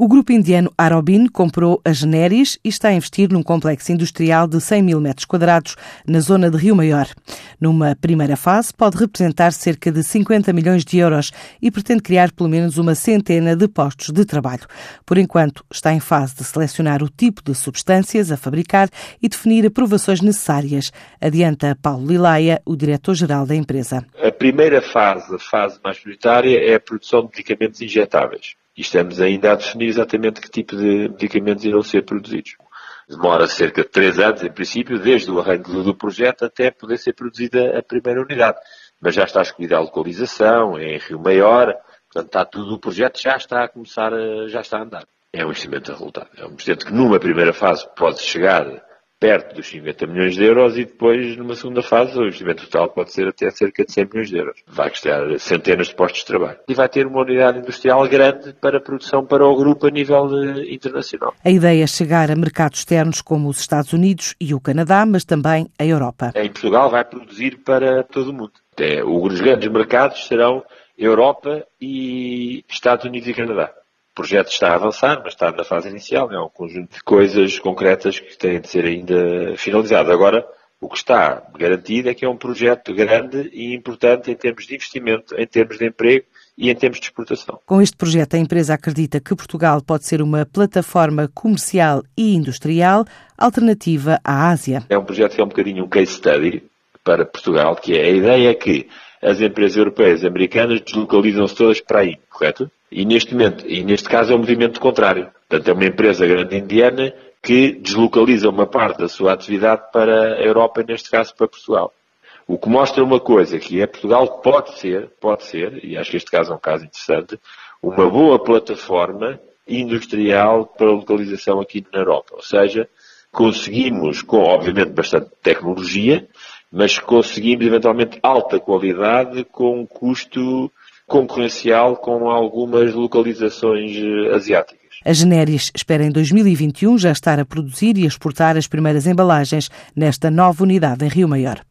O grupo indiano Arobin comprou a Generis e está a investir num complexo industrial de 100 mil metros quadrados na zona de Rio Maior. Numa primeira fase, pode representar cerca de 50 milhões de euros e pretende criar pelo menos uma centena de postos de trabalho. Por enquanto, está em fase de selecionar o tipo de substâncias a fabricar e definir aprovações necessárias, adianta Paulo Lilaia, o diretor-geral da empresa. A primeira fase, a fase mais prioritária, é a produção de medicamentos injetáveis e estamos ainda a definir exatamente que tipo de medicamentos irão ser produzidos. Demora cerca de três anos, em princípio, desde o arranque do projeto até poder ser produzida a primeira unidade. Mas já está escolhida a localização, é em Rio Maior, portanto está tudo, o projeto já está a começar, a, já está a andar. É um investimento a resultado. É um investimento que numa primeira fase pode chegar perto dos 50 milhões de euros e depois, numa segunda fase, o investimento total pode ser até cerca de 100 milhões de euros. Vai custar centenas de postos de trabalho. E vai ter uma unidade industrial grande para produção para o grupo a nível eh, internacional. A ideia é chegar a mercados externos como os Estados Unidos e o Canadá, mas também a Europa. Em Portugal vai produzir para todo o mundo. É, os grandes mercados serão Europa e Estados Unidos e Canadá projeto está a avançar, mas está na fase inicial, é um conjunto de coisas concretas que têm de ser ainda finalizadas. Agora, o que está garantido é que é um projeto grande e importante em termos de investimento, em termos de emprego e em termos de exportação. Com este projeto, a empresa acredita que Portugal pode ser uma plataforma comercial e industrial alternativa à Ásia. É um projeto que é um bocadinho um case study para Portugal, que é a ideia que as empresas europeias americanas deslocalizam-se todas para aí, correto? E neste momento, e neste caso é um movimento contrário. Portanto, é uma empresa grande indiana que deslocaliza uma parte da sua atividade para a Europa, neste caso para Portugal. O que mostra uma coisa, que é Portugal pode ser, pode ser, e acho que este caso é um caso interessante, uma boa plataforma industrial para localização aqui na Europa. Ou seja, conseguimos, com obviamente bastante tecnologia, mas conseguimos eventualmente alta qualidade com um custo concorrencial com algumas localizações eh, asiáticas. A Generis espera em 2021 já estar a produzir e exportar as primeiras embalagens nesta nova unidade em Rio Maior.